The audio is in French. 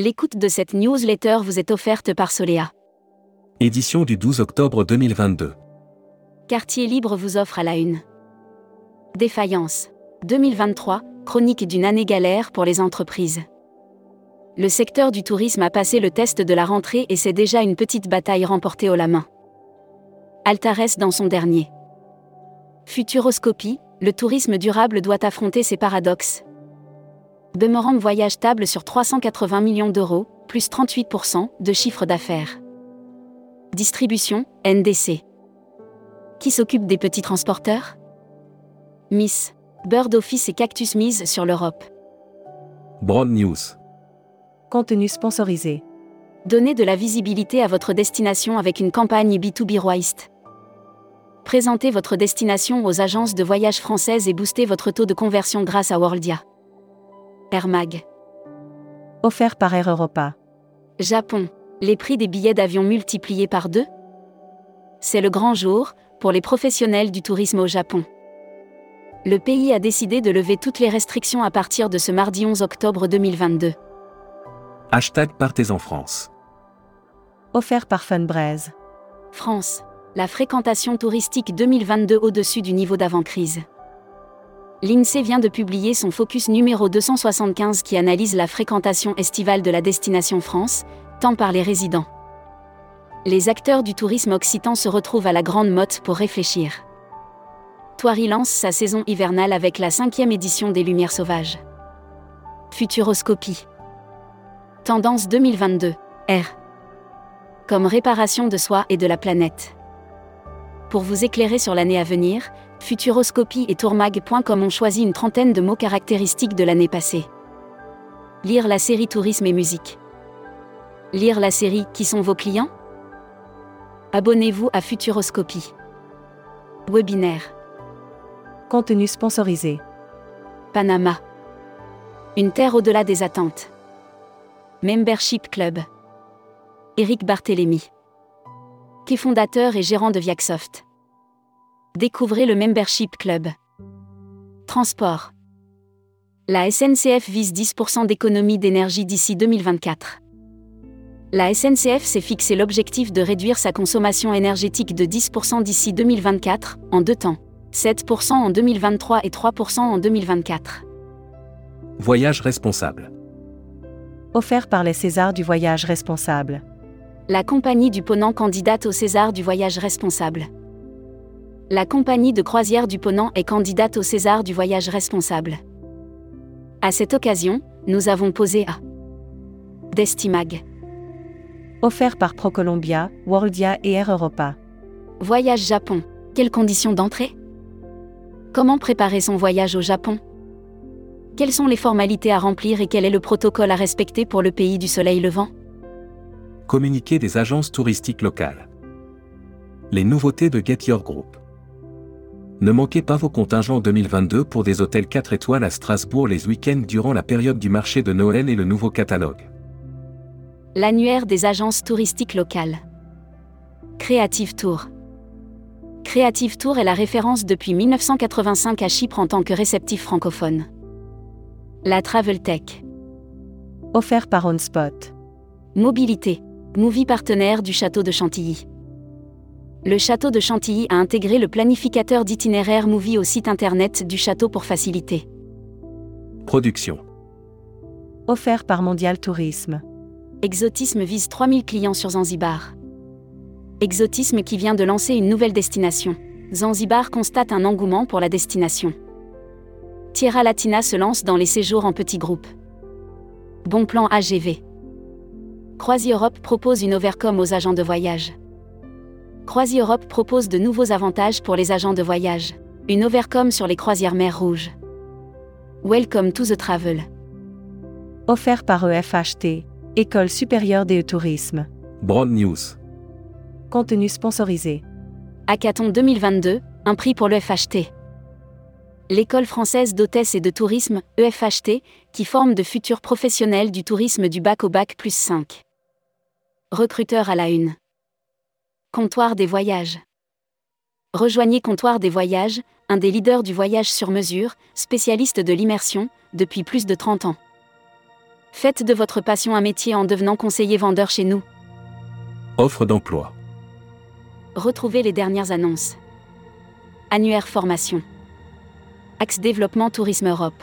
L'écoute de cette newsletter vous est offerte par Solea. Édition du 12 octobre 2022. Quartier Libre vous offre à la une. Défaillance. 2023, chronique d'une année galère pour les entreprises. Le secteur du tourisme a passé le test de la rentrée et c'est déjà une petite bataille remportée au la main. Altares dans son dernier. Futuroscopie, le tourisme durable doit affronter ses paradoxes. Boomerang voyage table sur 380 millions d'euros, plus 38% de chiffre d'affaires. Distribution, NDC. Qui s'occupe des petits transporteurs? Miss, Bird Office et Cactus mise sur l'Europe. Broad News. Contenu sponsorisé. Donnez de la visibilité à votre destination avec une campagne B2B Roist. Présentez votre destination aux agences de voyage françaises et boostez votre taux de conversion grâce à Worldia. Air Mag. Offert par Air Europa. Japon. Les prix des billets d'avion multipliés par deux C'est le grand jour pour les professionnels du tourisme au Japon. Le pays a décidé de lever toutes les restrictions à partir de ce mardi 11 octobre 2022. Hashtag Partez en France. Offert par Funbraise. France. La fréquentation touristique 2022 au-dessus du niveau d'avant-crise. L'INSEE vient de publier son focus numéro 275 qui analyse la fréquentation estivale de la destination France, tant par les résidents. Les acteurs du tourisme occitan se retrouvent à la Grande Motte pour réfléchir. Thoiry lance sa saison hivernale avec la cinquième édition des Lumières Sauvages. Futuroscopie. Tendance 2022. R. Comme réparation de soi et de la planète. Pour vous éclairer sur l'année à venir, Futuroscopie et Tourmag.com ont choisi une trentaine de mots caractéristiques de l'année passée. Lire la série Tourisme et musique. Lire la série Qui sont vos clients? Abonnez-vous à Futuroscopie. Webinaire. Contenu sponsorisé. Panama. Une terre au-delà des attentes. Membership Club. Éric Barthélémy. Fondateur et gérant de Viacsoft. Découvrez le Membership Club. Transport. La SNCF vise 10% d'économie d'énergie d'ici 2024. La SNCF s'est fixé l'objectif de réduire sa consommation énergétique de 10% d'ici 2024, en deux temps. 7% en 2023 et 3% en 2024. Voyage responsable. Offert par les Césars du voyage responsable. La compagnie du Ponant candidate au César du voyage responsable. La compagnie de croisière du Ponant est candidate au César du voyage responsable. À cette occasion, nous avons posé à Destimag. Offert par ProColombia, Worldia et Air Europa. Voyage Japon. Quelles conditions d'entrée? Comment préparer son voyage au Japon? Quelles sont les formalités à remplir et quel est le protocole à respecter pour le pays du soleil levant? Communiqué des agences touristiques locales. Les nouveautés de Get Your Group. Ne manquez pas vos contingents 2022 pour des hôtels 4 étoiles à Strasbourg les week-ends durant la période du marché de Noël et le nouveau catalogue. L'annuaire des agences touristiques locales. Creative Tour. Creative Tour est la référence depuis 1985 à Chypre en tant que réceptif francophone. La Travel Tech. Offert par OnSpot. Mobilité. Movie partenaire du château de Chantilly. Le château de Chantilly a intégré le planificateur d'itinéraire Movie au site internet du château pour faciliter. Production. Offert par Mondial Tourisme. Exotisme vise 3000 clients sur Zanzibar. Exotisme qui vient de lancer une nouvelle destination. Zanzibar constate un engouement pour la destination. Tierra Latina se lance dans les séjours en petits groupes. Bon plan AGV. Croisi Europe propose une overcom aux agents de voyage. Croisi Europe propose de nouveaux avantages pour les agents de voyage. Une overcom sur les croisières mer Rouge. Welcome to the travel. Offert par EFHT, École supérieure des tourisme. Broad News. Contenu sponsorisé. Hackathon 2022, un prix pour le FHT. L'école française d'hôtesse et de tourisme, EFHT, qui forme de futurs professionnels du tourisme du bac au bac plus 5. Recruteur à la une. Comptoir des voyages. Rejoignez Comptoir des voyages, un des leaders du voyage sur mesure, spécialiste de l'immersion, depuis plus de 30 ans. Faites de votre passion un métier en devenant conseiller vendeur chez nous. Offre d'emploi. Retrouvez les dernières annonces. Annuaire formation. Axe développement Tourisme Europe.